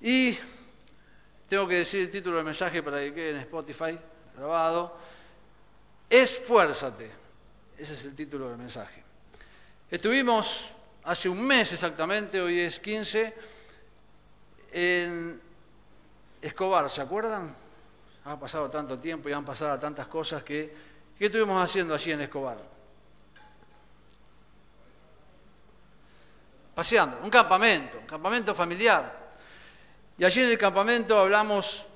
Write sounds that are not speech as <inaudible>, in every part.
Y tengo que decir el título del mensaje para que quede en Spotify grabado. Esfuérzate. Ese es el título del mensaje. Estuvimos hace un mes exactamente, hoy es 15, en Escobar, ¿se acuerdan? Ha pasado tanto tiempo y han pasado tantas cosas que... ¿Qué estuvimos haciendo allí en Escobar? Paseando, un campamento, un campamento familiar. Y allí en el campamento hablamos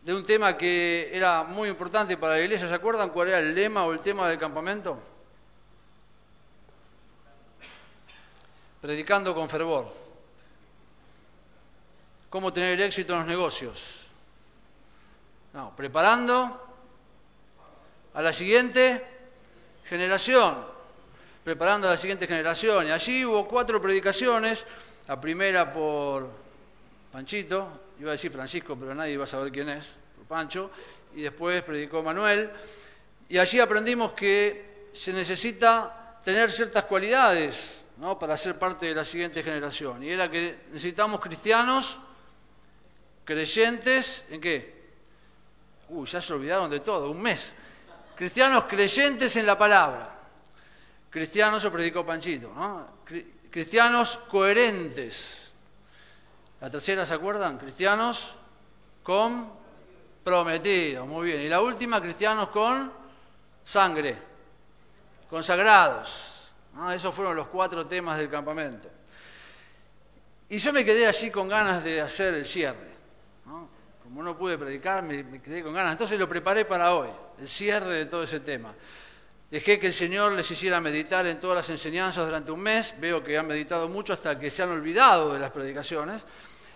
de un tema que era muy importante para la iglesia. ¿Se acuerdan cuál era el lema o el tema del campamento? Predicando con fervor. ¿Cómo tener éxito en los negocios? No, preparando a la siguiente generación. Preparando a la siguiente generación. Y allí hubo cuatro predicaciones. La primera por Panchito, iba a decir Francisco, pero nadie va a saber quién es, Pancho, y después predicó Manuel, y allí aprendimos que se necesita tener ciertas cualidades ¿no? para ser parte de la siguiente generación, y era que necesitamos cristianos creyentes, ¿en qué? Uy, ya se olvidaron de todo, un mes. Cristianos creyentes en la palabra. Cristianos, o predicó Panchito, ¿no? Cristianos coherentes la tercera, ¿se acuerdan? Cristianos con prometidos, muy bien. Y la última, cristianos con sangre, consagrados. Esos fueron los cuatro temas del campamento. Y yo me quedé allí con ganas de hacer el cierre. Como no pude predicar, me, quedé con ganas. Entonces lo preparé para hoy, el cierre de todo ese tema. Dejé que el Señor les hiciera meditar en todas las enseñanzas durante un mes. Veo que han meditado mucho hasta que se han olvidado de las predicaciones.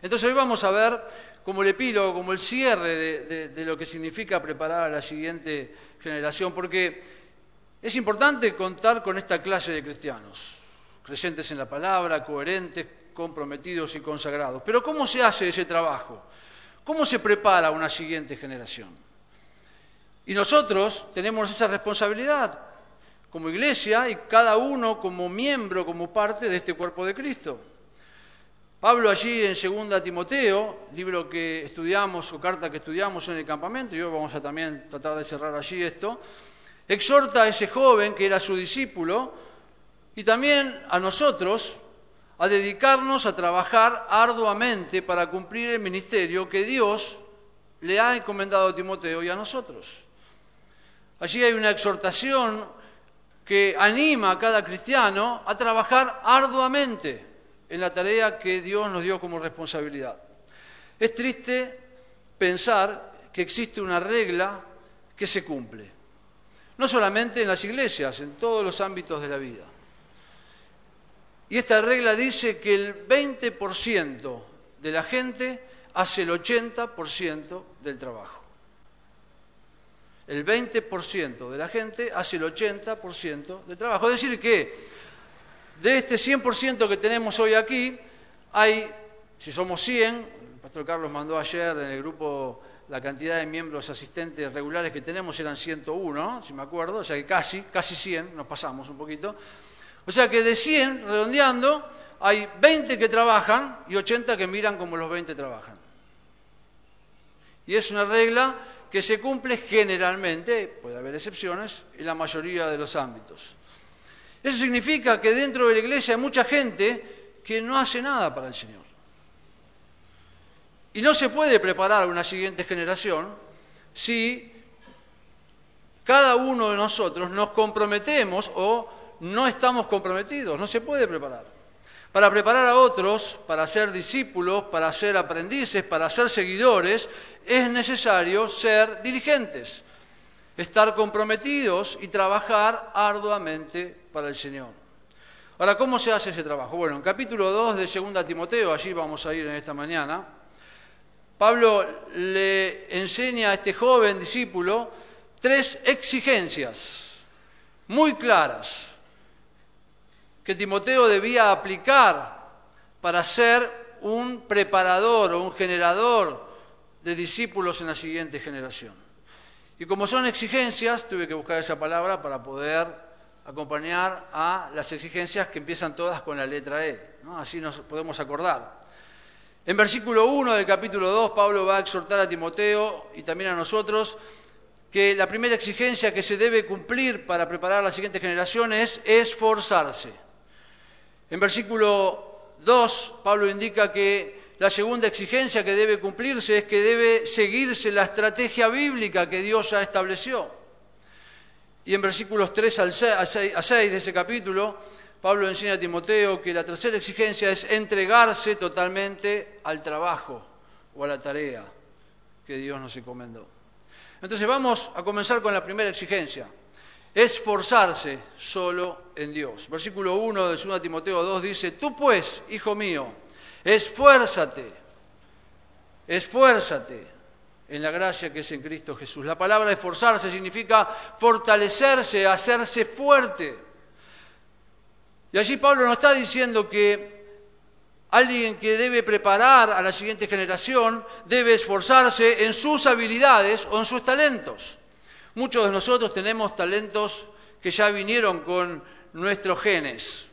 Entonces hoy vamos a ver como el epílogo, como el cierre de, lo que significa preparar a la siguiente generación, porque es importante contar con esta clase de cristianos, creyentes en la palabra, coherentes, comprometidos y consagrados. Pero ¿cómo se hace ese trabajo? ¿Cómo se prepara una siguiente generación? Y nosotros tenemos esa responsabilidad como iglesia y cada uno como miembro, como parte de este cuerpo de Cristo. Pablo allí en 2 Timoteo, libro que estudiamos o carta que estudiamos en el campamento, y hoy vamos a también tratar de cerrar allí esto, exhorta a ese joven que era su discípulo y también a nosotros a dedicarnos a trabajar arduamente para cumplir el ministerio que Dios le ha encomendado a Timoteo y a nosotros. Allí hay una exhortación que anima a cada cristiano a trabajar arduamente en la tarea que Dios nos dio como responsabilidad. Es triste pensar que existe una regla que se cumple, no solamente en las iglesias, en todos los ámbitos de la vida. Y esta regla dice que el 20% de la gente hace el 80% del trabajo. El 20% de la gente hace el 80% del trabajo. Es decir, que de este 100% que tenemos hoy aquí, hay, si somos 100, el pastor Carlos mandó ayer en el grupo la cantidad de miembros asistentes regulares que tenemos eran 101, si me acuerdo, o sea que casi, casi 100, nos pasamos un poquito. O sea que de 100, redondeando, hay 20 que trabajan y 80 que miran como los 20 trabajan. Y es una regla que se cumple generalmente, puede haber excepciones, en la mayoría de los ámbitos. Eso significa que dentro de la iglesia hay mucha gente que no hace nada para el Señor. Y no se puede preparar una siguiente generación si cada uno de nosotros nos comprometemos o no estamos comprometidos. No se puede preparar. Para preparar a otros, para ser discípulos, para ser aprendices, para ser seguidores, es necesario ser diligentes estar comprometidos y trabajar arduamente para el Señor. Ahora, ¿cómo se hace ese trabajo? Bueno, en capítulo 2 de 2 Timoteo, allí vamos a ir en esta mañana, Pablo le enseña a este joven discípulo tres exigencias muy claras que Timoteo debía aplicar para ser un preparador o un generador de discípulos en la siguiente generación. Y como son exigencias, tuve que buscar esa palabra para poder acompañar a las exigencias que empiezan todas con la letra E. Así nos podemos acordar. En versículo 1 del capítulo 2, Pablo va a exhortar a Timoteo y también a nosotros que la primera exigencia que se debe cumplir para preparar a las siguientes generaciones es esforzarse. En versículo 2, Pablo indica que la segunda exigencia que debe cumplirse es que debe seguirse la estrategia bíblica que Dios ya estableció. Y en versículos 3 al 6, a 6 de ese capítulo, Pablo enseña a Timoteo que la tercera exigencia es entregarse totalmente al trabajo o a la tarea que Dios nos encomendó. Entonces vamos a comenzar con la primera exigencia, esforzarse solo en Dios. Versículo 1 de 2 Timoteo 2 dice, tú pues, hijo mío, esfuérzate, esfuérzate en la gracia que es en Cristo Jesús. La palabra esforzarse significa fortalecerse, hacerse fuerte. Y allí Pablo nos está diciendo que alguien que debe preparar a la siguiente generación debe esforzarse en sus habilidades o en sus talentos. Muchos de nosotros tenemos talentos que ya vinieron con nuestros genes.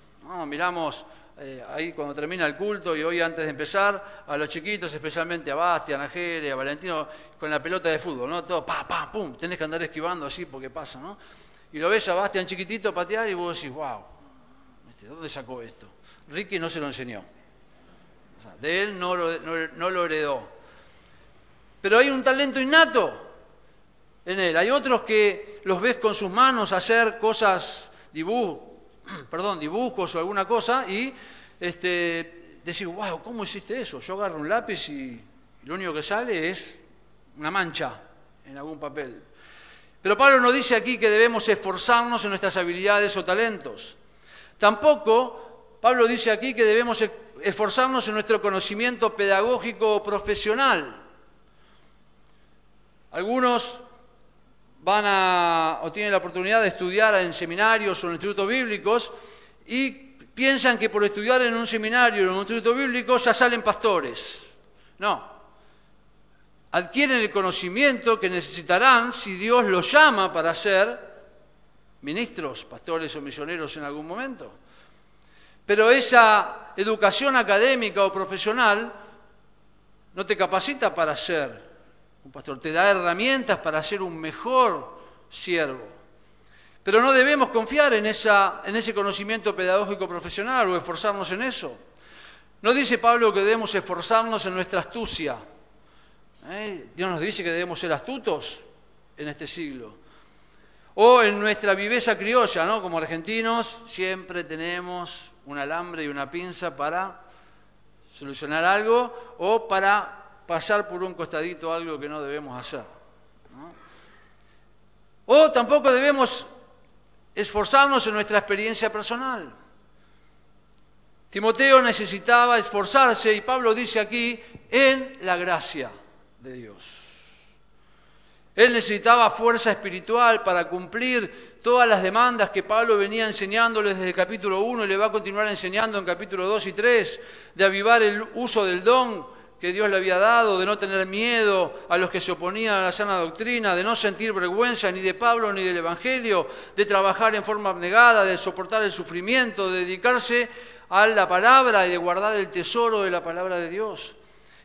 Miramos eh, ahí cuando termina el culto y hoy antes de empezar a los chiquitos, especialmente a Bastian, a Jere, a Valentino, con la pelota de fútbol, ¿no? Todo pa, pa, pum, tenés que andar esquivando así porque pasa, ¿no? Y lo ves a Bastian chiquitito patear y vos decís, wow, ¿De dónde sacó esto? Ricky no se lo enseñó. de él no lo, no, lo heredó. Pero hay un talento innato en él. Hay otros que los ves con sus manos hacer cosas, dibujos, <clears throat> perdón, dibujos o alguna cosa y este, decir, wow, ¿cómo hiciste eso? Yo agarro un lápiz y lo único que sale es una mancha en algún papel. Pero Pablo nos dice aquí que debemos esforzarnos en nuestras habilidades o talentos. Tampoco, Pablo dice aquí que debemos esforzarnos en nuestro conocimiento pedagógico o profesional. Algunos van a o tienen la oportunidad de estudiar en seminarios o en institutos bíblicos y piensan que por estudiar en un seminario o en un instituto bíblico ya salen pastores. No. Adquieren el conocimiento que necesitarán si Dios los llama para ser ministros, pastores o misioneros en algún momento. Pero esa educación académica o profesional no te capacita para ser pastor, te da herramientas para ser un mejor siervo. Pero no debemos confiar en, esa, en ese conocimiento pedagógico profesional o esforzarnos en eso. No dice Pablo que debemos esforzarnos en nuestra astucia. ¿Eh? Dios nos dice que debemos ser astutos en este siglo. O en nuestra viveza criolla, ¿no? Como argentinos siempre tenemos un alambre y una pinza para solucionar algo o para pasar por un costadito algo que no debemos hacer. O tampoco debemos esforzarnos en nuestra experiencia personal. Timoteo necesitaba esforzarse y Pablo dice aquí en la gracia de Dios. Él necesitaba fuerza espiritual para cumplir todas las demandas que Pablo venía enseñándoles desde el capítulo 1 y le va a continuar enseñando en capítulo 2 y 3, de avivar el uso del don que Dios le había dado, de no tener miedo a los que se oponían a la sana doctrina, de no sentir vergüenza ni de Pablo ni del Evangelio, de trabajar en forma abnegada, de soportar el sufrimiento, de dedicarse a la palabra y de guardar el tesoro de la palabra de Dios.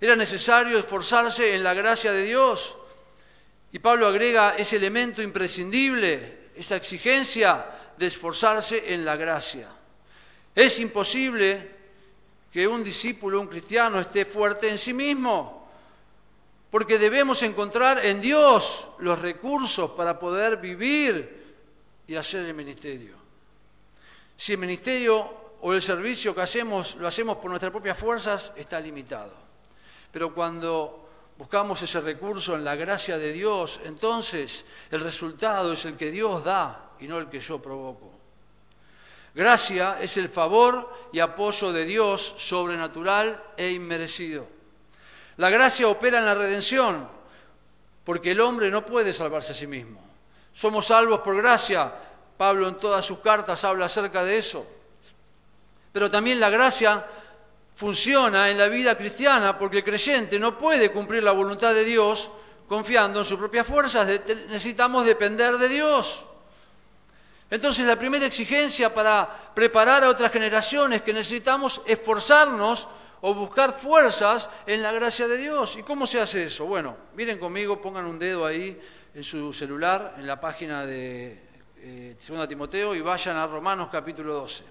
Era necesario esforzarse en la gracia de Dios. Y Pablo agrega ese elemento imprescindible, esa exigencia de esforzarse en la gracia. Es imposible que un discípulo, un cristiano, esté fuerte en sí mismo, porque debemos encontrar en Dios los recursos para poder vivir y hacer el ministerio. Si el ministerio o el servicio que hacemos lo hacemos por nuestras propias fuerzas, está limitado. Pero cuando buscamos ese recurso en la gracia de Dios, entonces el resultado es el que Dios da y no el que yo provoco. Gracia es el favor y apoyo de Dios sobrenatural e inmerecido. La gracia opera en la redención, porque el hombre no puede salvarse a sí mismo. Somos salvos por gracia. Pablo en todas sus cartas habla acerca de eso. Pero también la gracia funciona en la vida cristiana porque el creyente no puede cumplir la voluntad de Dios confiando en sus propias fuerzas, necesitamos depender de Dios. Entonces la primera exigencia para preparar a otras generaciones que necesitamos esforzarnos o buscar fuerzas en la gracia de Dios. ¿Y cómo se hace eso? Bueno, miren conmigo, pongan un dedo ahí en su celular, en la página de eh, 2 Timoteo, y vayan a Romanos capítulo 12.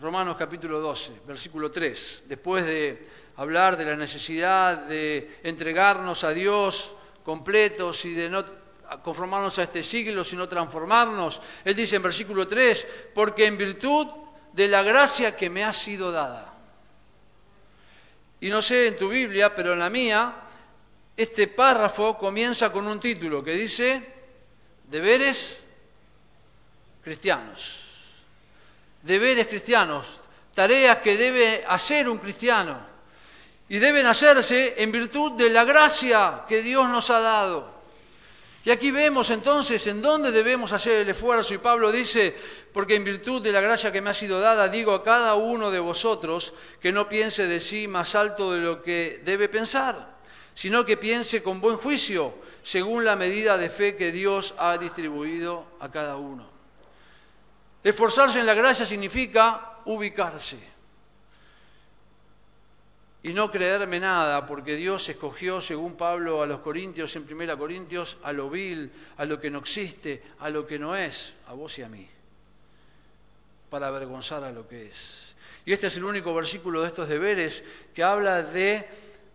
Romanos capítulo 12, versículo 3. Después de hablar de la necesidad de entregarnos a Dios completos y de no conformarnos a este siglo, sino transformarnos. Él dice en versículo 3, porque en virtud de la gracia que me ha sido dada. Y no sé en tu Biblia, pero en la mía, este párrafo comienza con un título que dice, deberes cristianos. Deberes cristianos, tareas que debe hacer un cristiano y deben hacerse en virtud de la gracia que Dios nos ha dado. Y aquí vemos entonces en dónde debemos hacer el esfuerzo y Pablo dice, porque en virtud de la gracia que me ha sido dada, digo a cada uno de vosotros que no piense de sí más alto de lo que debe pensar, sino que piense con buen juicio, según la medida de fe que Dios ha distribuido a cada uno. Esforzarse en la gracia significa ubicarse y no creerme nada, porque Dios escogió, según Pablo a los Corintios, en Primera Corintios, a lo vil, a lo que no existe, a lo que no es, a vos y a mí, para avergonzar a lo que es. Y este es el único versículo de estos deberes que habla de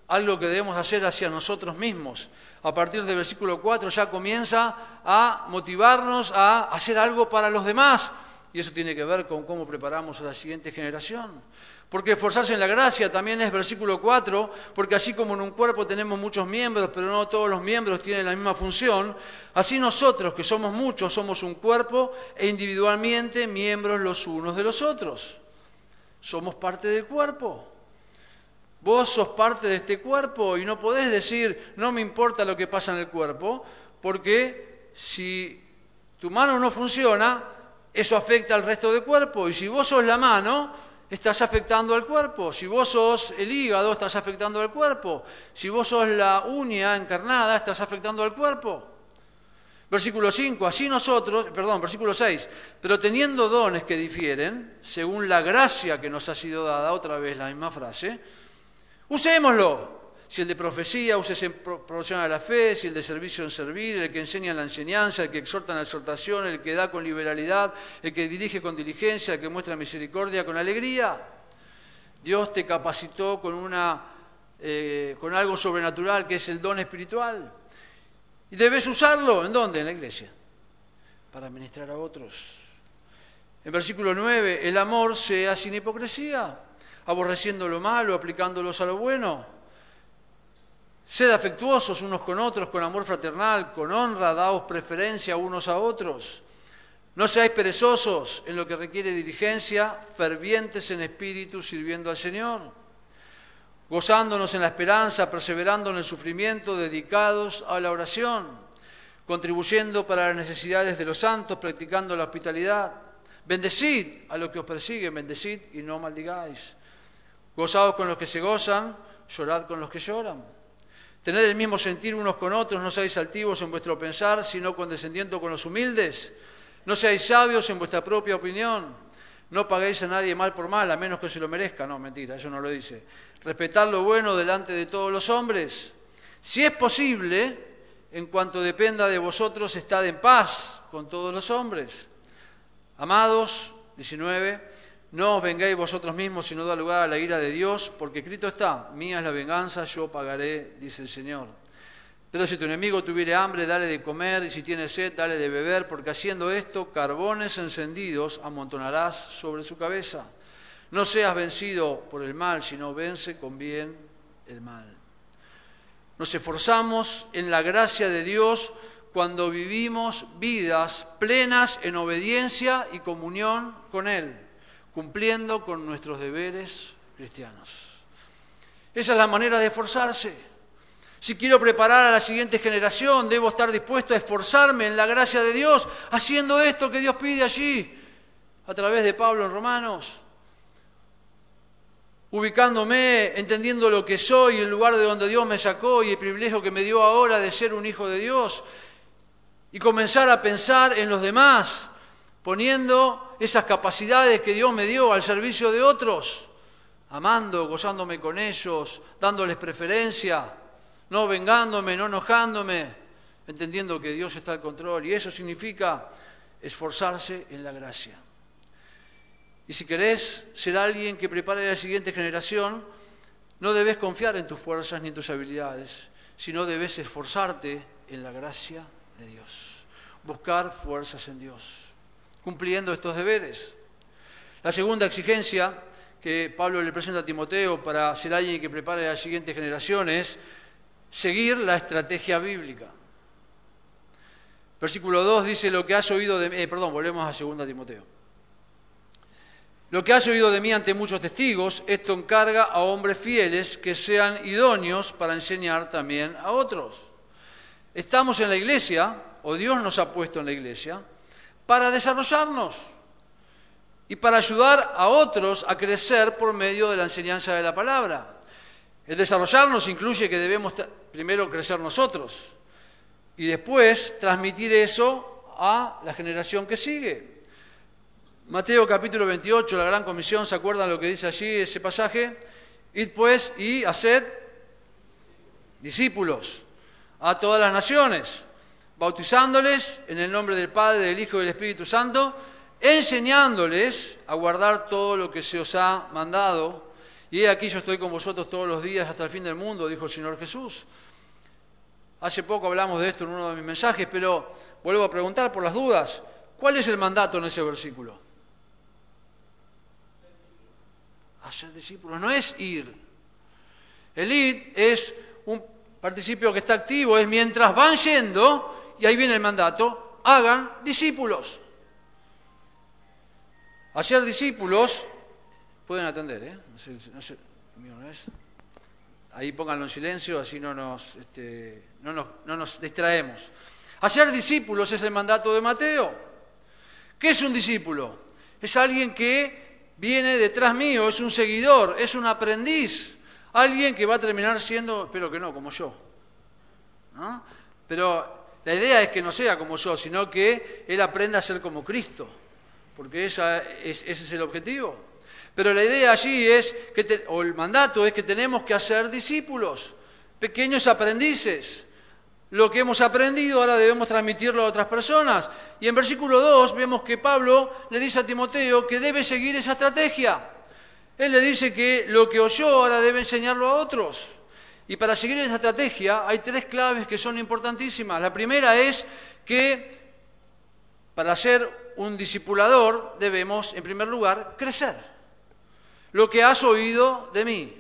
algo que debemos hacer hacia nosotros mismos. A partir del versículo 4 ya comienza a motivarnos a hacer algo para los demás. Y eso tiene que ver con cómo preparamos a la siguiente generación. Porque esforzarse en la gracia también es versículo 4, porque así como en un cuerpo tenemos muchos miembros, pero no todos los miembros tienen la misma función, así nosotros, que somos muchos, somos un cuerpo e individualmente miembros los unos de los otros. Somos parte del cuerpo. Vos sos parte de este cuerpo y no podés decir, no me importa lo que pasa en el cuerpo, porque si tu mano no funciona, eso afecta al resto del cuerpo. Y si vos sos la mano, estás afectando al cuerpo. Si vos sos el hígado, estás afectando al cuerpo. Si vos sos la uña encarnada, estás afectando al cuerpo. Versículo 5, así nosotros, perdón, versículo 6, pero teniendo dones que difieren, según la gracia que nos ha sido dada, otra vez la misma frase, usémoslo si el de profecía, úsese en promoción a la fe, si el de servicio en servir, el que enseña en la enseñanza, el que exhorta en la exhortación, el que da con liberalidad, el que dirige con diligencia, el que muestra misericordia con alegría. Dios te capacitó con, una, eh, con algo sobrenatural que es el don espiritual. Y debes usarlo, ¿en dónde? En la iglesia, para ministrar a otros. En versículo 9, el amor sea sin hipocresía, aborreciendo lo malo, aplicándolos a lo bueno Sed afectuosos unos con otros, con amor fraternal, con honra, daos preferencia unos a otros. No seáis perezosos en lo que requiere diligencia, fervientes en espíritu, sirviendo al Señor. Gozándonos en la esperanza, perseverando en el sufrimiento, dedicados a la oración, contribuyendo para las necesidades de los santos, practicando la hospitalidad. Bendecid a los que os persiguen, bendecid y no maldigáis. Gozados con los que se gozan, llorad con los que lloran. Tened el mismo sentir unos con otros, no seáis altivos en vuestro pensar, sino condescendiendo con los humildes. No seáis sabios en vuestra propia opinión. No paguéis a nadie mal por mal, a menos que se lo merezca. No, mentira, eso no lo dice. Respetad lo bueno delante de todos los hombres. Si es posible, en cuanto dependa de vosotros, estad en paz con todos los hombres. Amados, 19, no os vengáis vosotros mismos, sino da lugar a la ira de Dios, porque escrito está, mía es la venganza, yo pagaré, dice el Señor. Pero si tu enemigo tuviere hambre, dale de comer, y si tiene sed, dale de beber, porque haciendo esto, carbones encendidos amontonarás sobre su cabeza. No seas vencido por el mal, sino vence con bien el mal. Nos esforzamos en la gracia de Dios cuando vivimos vidas plenas en obediencia y comunión con Él cumpliendo con nuestros deberes cristianos. Esa es la manera de esforzarse. Si quiero preparar a la siguiente generación, debo estar dispuesto a esforzarme en la gracia de Dios, haciendo esto que Dios pide allí, a través de Pablo en Romanos, ubicándome, entendiendo lo que soy, el lugar de donde Dios me sacó y el privilegio que me dio ahora de ser un hijo de Dios, y comenzar a pensar en los demás, poniendo esas capacidades que Dios me dio al servicio de otros, amando, gozándome con ellos, dándoles preferencia, no vengándome, no enojándome, entendiendo que Dios está al control. Y eso significa esforzarse en la gracia. Y si querés ser alguien que prepare a la siguiente generación, no debes confiar en tus fuerzas ni en tus habilidades, sino debes esforzarte en la gracia de Dios. Buscar fuerzas en Dios, cumpliendo estos deberes. La segunda exigencia que Pablo le presenta a Timoteo para ser alguien que prepare a la siguiente generación es seguir la estrategia bíblica. Versículo 2 dice lo que has oído de... Eh, perdón, volvemos a 2 Timoteo. Lo que has oído de mí ante muchos testigos, esto encarga a hombres fieles que sean idóneos para enseñar también a otros. Estamos en la iglesia, o Dios nos ha puesto en la iglesia, para desarrollarnos y para ayudar a otros a crecer por medio de la enseñanza de la palabra. El desarrollarnos incluye que debemos primero crecer nosotros y después transmitir eso a la generación que sigue. Mateo capítulo 28, la gran comisión, ¿se acuerdan lo que dice allí ese pasaje? Id pues y haced discípulos a todas las naciones, bautizándoles en el nombre del Padre, del Hijo y del Espíritu Santo, enseñándoles a guardar todo lo que se os ha mandado. Y aquí yo estoy con vosotros todos los días hasta el fin del mundo, dijo el Señor Jesús. Hace poco hablamos de esto en uno de mis mensajes, pero vuelvo a preguntar por las dudas. ¿Cuál es el mandato en ese versículo? hacer discípulos, no es ir. El ir es un participio que está activo, es mientras van yendo, y ahí viene el mandato, hagan discípulos. Hacer discípulos, pueden atender, ¿eh? No sé, no. Ahí pónganlo en silencio, así no nos, este, no nos, no nos distraemos. Hacer discípulos es el mandato de Mateo. ¿Qué es un discípulo? Es alguien que viene detrás mío, es un seguidor, es un aprendiz, alguien que va a terminar siendo, espero que no, como yo. Pero la idea es que no sea como yo, sino que él aprenda a ser como Cristo, porque esa es, ese es el objetivo. Pero la idea allí es, que o el mandato es que tenemos que hacer discípulos, pequeños aprendices, lo que hemos aprendido ahora debemos transmitirlo a otras personas. Y en versículo 2 vemos que Pablo le dice a Timoteo que debe seguir esa estrategia. Él le dice que lo que oyó ahora debe enseñarlo a otros. Y para seguir esa estrategia hay tres claves que son importantísimas. La primera es que para ser un discipulador debemos, en primer lugar, crecer. Lo que has oído de mí,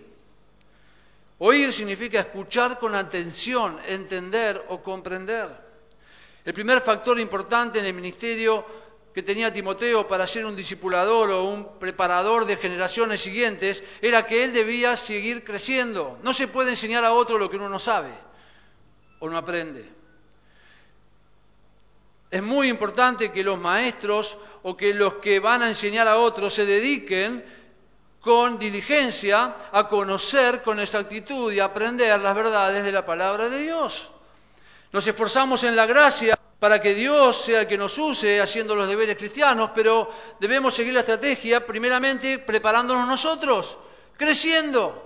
Oír significa escuchar con atención, entender o comprender. El primer factor importante en el ministerio que tenía Timoteo para ser un discipulador o un preparador de generaciones siguientes era que él debía seguir creciendo. No se puede enseñar a otro lo que uno no sabe o no aprende. Es muy importante que los maestros o que los que van a enseñar a otros se dediquen con diligencia a conocer con exactitud y aprender las verdades de la palabra de Dios. Nos esforzamos en la gracia para que Dios sea el que nos use haciendo los deberes cristianos, pero debemos seguir la estrategia primeramente preparándonos nosotros, creciendo.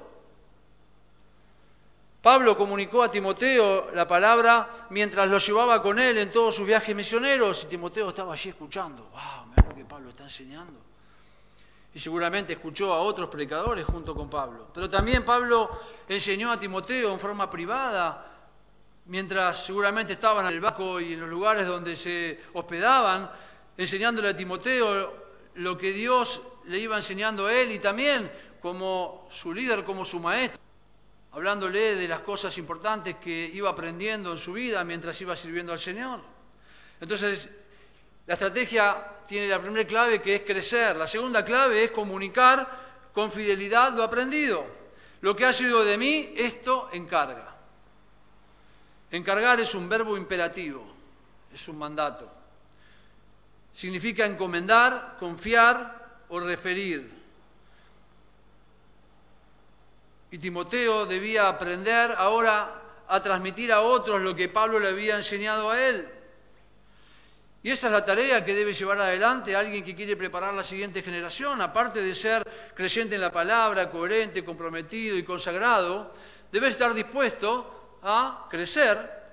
Pablo comunicó a Timoteo la palabra mientras lo llevaba con él en todos sus viajes misioneros y Timoteo estaba allí escuchando. ¡Wow! Mira lo que Pablo está enseñando y seguramente escuchó a otros predicadores junto con Pablo. Pero también Pablo enseñó a Timoteo en forma privada, mientras seguramente estaban en el barco y en los lugares donde se hospedaban, enseñándole a Timoteo lo que Dios le iba enseñando a él y también como su líder, como su maestro, hablándole de las cosas importantes que iba aprendiendo en su vida mientras iba sirviendo al Señor. Entonces, la estrategia tiene la primera clave que es crecer, la segunda clave es comunicar con fidelidad lo aprendido. Lo que ha sido de mí, esto encarga. Encargar es un verbo imperativo, es un mandato. Significa encomendar, confiar o referir. Y Timoteo debía aprender ahora a transmitir a otros lo que Pablo le había enseñado a él. Y esa es la tarea que debe llevar adelante alguien que quiere preparar la siguiente generación, aparte de ser creyente en la palabra, coherente, comprometido y consagrado, debe estar dispuesto a crecer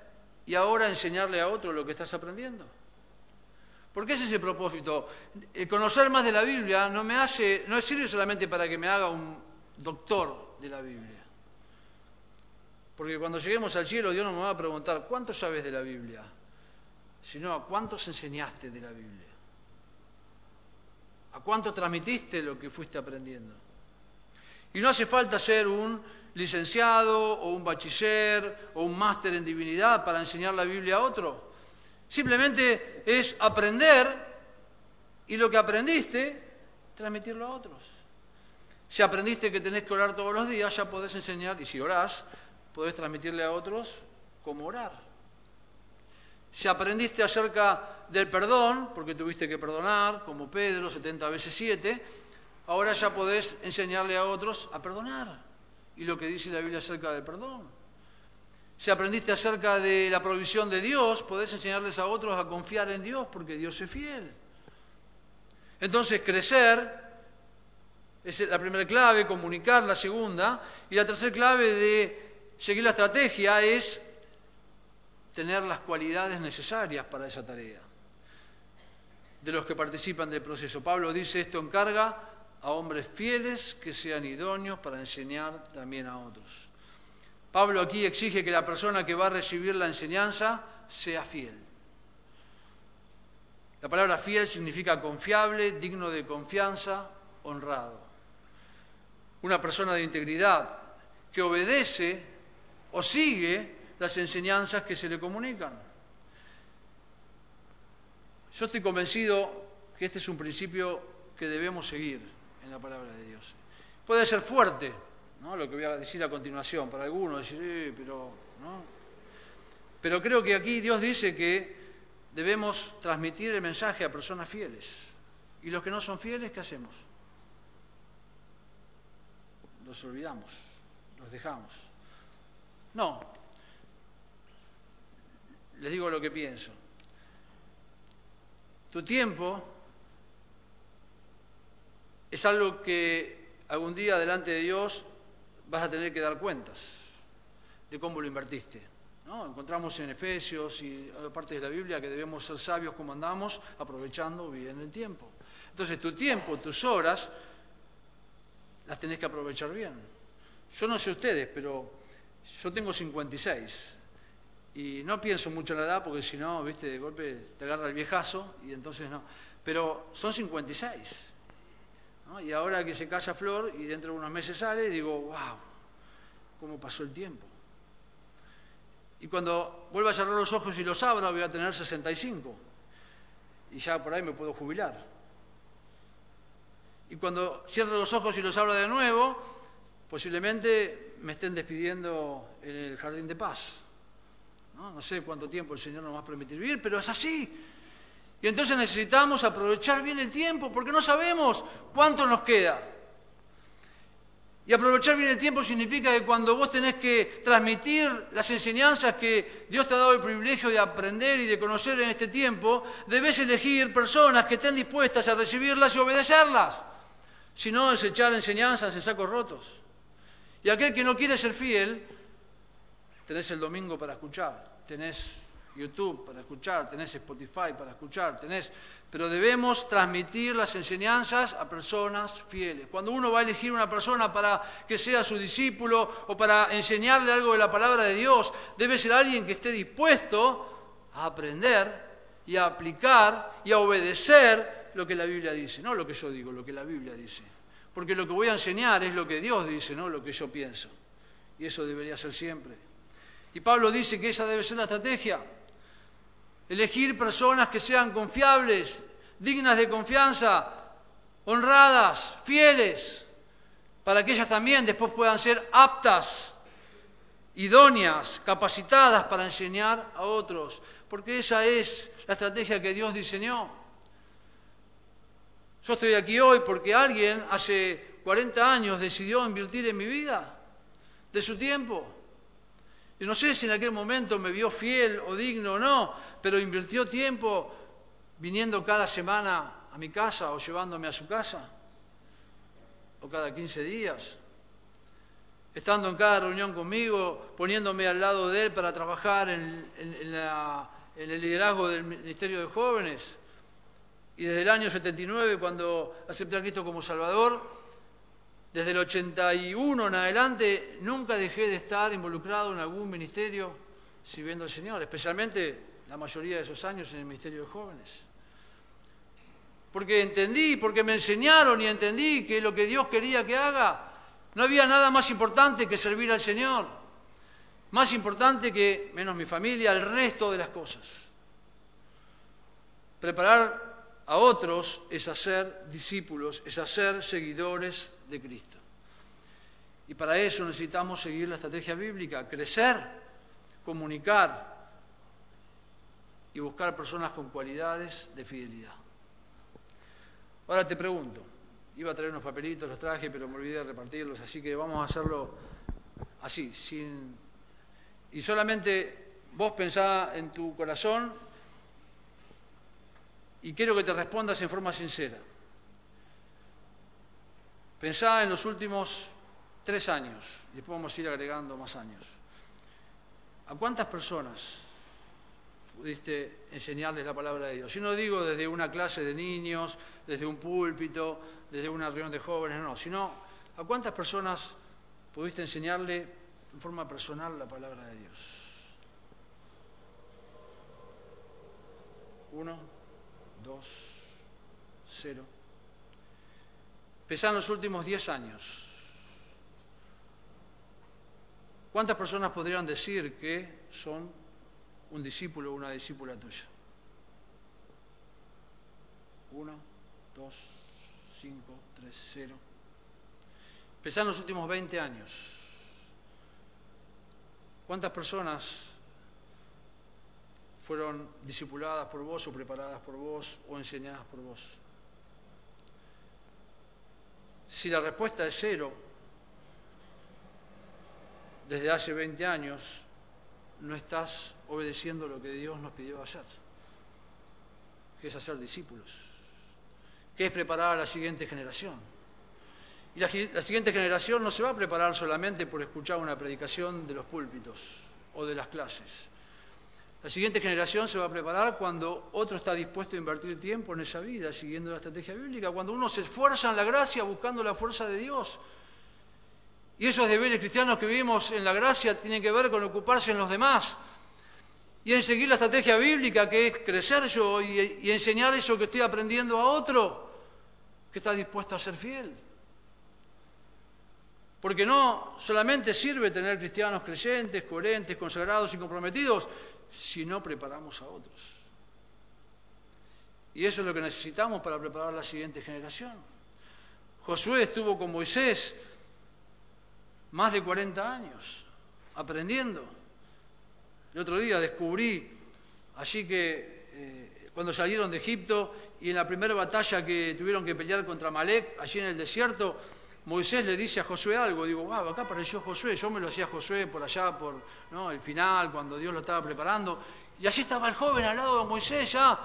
y ahora enseñarle a otro lo que estás aprendiendo. Porque ese es el propósito. El conocer más de la Biblia no me hace, no sirve solamente para que me haga un doctor de la Biblia. Porque cuando lleguemos al cielo, Dios no me va a preguntar, ¿cuánto sabes de la Biblia? Sino, ¿a cuántos enseñaste de la Biblia? ¿A cuánto transmitiste lo que fuiste aprendiendo? Y no hace falta ser un licenciado o un bachiller o un máster en divinidad para enseñar la Biblia a otro. Simplemente es aprender y lo que aprendiste, transmitirlo a otros. Si aprendiste que tenés que orar todos los días, ya podés enseñar, y si orás, podés transmitirle a otros cómo orar. Si aprendiste acerca del perdón, porque tuviste que perdonar, como Pedro, 70 veces 7, ahora ya podés enseñarle a otros a perdonar. Y lo que dice la Biblia acerca del perdón. Si aprendiste acerca de la provisión de Dios, podés enseñarles a otros a confiar en Dios porque Dios es fiel. Entonces, crecer es la primera clave, comunicar la segunda. Y la tercera clave de seguir la estrategia es tener las cualidades necesarias para esa tarea de los que participan del proceso. Pablo dice esto encarga a hombres fieles que sean idóneos para enseñar también a otros. Pablo aquí exige que la persona que va a recibir la enseñanza sea fiel. La palabra fiel significa confiable, digno de confianza, honrado. Una persona de integridad que obedece o sigue las enseñanzas que se le comunican. Yo estoy convencido que este es un principio que debemos seguir en la palabra de Dios. Puede ser fuerte, lo que voy a decir a continuación. Para algunos decir, eh, pero, ¿no? Pero creo que aquí Dios dice que debemos transmitir el mensaje a personas fieles. ¿Y los que no son fieles, qué hacemos? Los olvidamos, los dejamos. No. Les digo lo que pienso. Tu tiempo es algo que algún día delante de Dios vas a tener que dar cuentas de cómo lo invertiste. Encontramos en Efesios y partes de la Biblia que debemos ser sabios como andamos, aprovechando bien el tiempo. Entonces tu tiempo, tus horas, las tenés que aprovechar bien. Yo no sé ustedes, pero yo tengo 56 y no pienso mucho en la edad porque si no, viste, de golpe te agarra el viejazo y entonces no. Pero son 56. Y ahora que se casa Flor y dentro de unos meses sale, digo, wow, cómo pasó el tiempo. Y cuando vuelva a cerrar los ojos y los abra, voy a tener 65. Y ya por ahí me puedo jubilar. Y cuando cierre los ojos y los abra de nuevo, posiblemente me estén despidiendo en el jardín de paz. No, no sé cuánto tiempo el Señor nos va a permitir vivir, pero es así. Y entonces necesitamos aprovechar bien el tiempo porque no sabemos cuánto nos queda. Y aprovechar bien el tiempo significa que cuando vos tenés que transmitir las enseñanzas que Dios te ha dado el privilegio de aprender y de conocer en este tiempo, debes elegir personas que estén dispuestas a recibirlas y obedecerlas. Si no, es echar enseñanzas en sacos rotos. Y aquel que no quiere ser fiel, tenés el domingo para escuchar, tenés YouTube para escuchar, tenés Spotify para escuchar, tenés... Pero debemos transmitir las enseñanzas a personas fieles. Cuando uno va a elegir una persona para que sea su discípulo o para enseñarle algo de la palabra de Dios, debe ser alguien que esté dispuesto a aprender y a aplicar y a obedecer lo que la Biblia dice, no lo que yo digo, lo que la Biblia dice. Porque lo que voy a enseñar es lo que Dios dice, no lo que yo pienso. Y eso debería ser siempre. Y Pablo dice que esa debe ser la estrategia elegir personas que sean confiables, dignas de confianza, honradas, fieles, para que ellas también después puedan ser aptas, idóneas, capacitadas para enseñar a otros, porque esa es la estrategia que Dios diseñó. Yo estoy aquí hoy porque alguien hace 40 años decidió invertir en mi vida, de su tiempo. Y no sé si en aquel momento me vio fiel o digno o no, pero invirtió tiempo viniendo cada semana a mi casa o llevándome a su casa, o cada 15 días, estando en cada reunión conmigo, poniéndome al lado de él para trabajar en, el liderazgo del Ministerio de Jóvenes. Y desde el año 79, cuando acepté a Cristo como Salvador, desde el 81 en adelante, nunca dejé de estar involucrado en algún ministerio sirviendo al Señor, especialmente la mayoría de esos años en el Ministerio de Jóvenes. Porque entendí, porque me enseñaron y entendí que lo que Dios quería que haga no había nada más importante que servir al Señor, más importante que, menos mi familia, el resto de las cosas. Preparar a otros es hacer discípulos, es hacer seguidores de Cristo. Y para eso necesitamos seguir la estrategia bíblica, crecer, comunicar y buscar personas con cualidades de fidelidad. Ahora te pregunto, Iba a traer unos papelitos, los traje, pero me olvidé de repartirlos, así que vamos a hacerlo así, sin... Y solamente vos pensá en tu corazón y quiero que te respondas en forma sincera. Pensá en los últimos tres años, y después vamos a ir agregando más años. ¿A cuántas personas pudiste enseñarles la palabra de Dios. Si no digo desde una clase de niños, desde un púlpito, desde una reunión de jóvenes, no, sino a cuántas personas pudiste enseñarle en forma personal la palabra de Dios. Uno, dos, cero. Pesan los últimos diez años. ¿Cuántas personas podrían decir que son un discípulo o una discípula tuya. Uno, dos, cinco, tres, cero. en los últimos 20 años. ¿Cuántas personas fueron discipuladas por vos o preparadas por vos o enseñadas por vos? Si la respuesta es cero, desde hace 20 años, no estás obedeciendo lo que Dios nos pidió hacer, que es hacer discípulos, que es preparar a la siguiente generación. Y la, la, siguiente generación no se va a preparar solamente por escuchar una predicación de los púlpitos o de las clases. La siguiente generación se va a preparar cuando otro está dispuesto a invertir tiempo en esa vida, siguiendo la estrategia bíblica, cuando uno se esfuerza en la gracia buscando la fuerza de Dios y esos deberes cristianos que vivimos en la gracia tienen que ver con ocuparse en los demás y en seguir la estrategia bíblica que es crecer yo y, enseñar eso que estoy aprendiendo a otro que está dispuesto a ser fiel. Porque no solamente sirve tener cristianos creyentes, coherentes, consagrados y comprometidos, sino preparamos a otros. Y eso es lo que necesitamos para preparar la siguiente generación. Josué estuvo con Moisés más de 40 años aprendiendo. El otro día descubrí allí que eh, cuando salieron de Egipto y en la primera batalla que tuvieron que pelear contra Malek, allí en el desierto, Moisés le dice a Josué algo, digo, wow, acá apareció Josué, yo me lo hacía Josué por allá, por ¿no? el final, cuando Dios lo estaba preparando, y allí estaba el joven al lado de Moisés ya,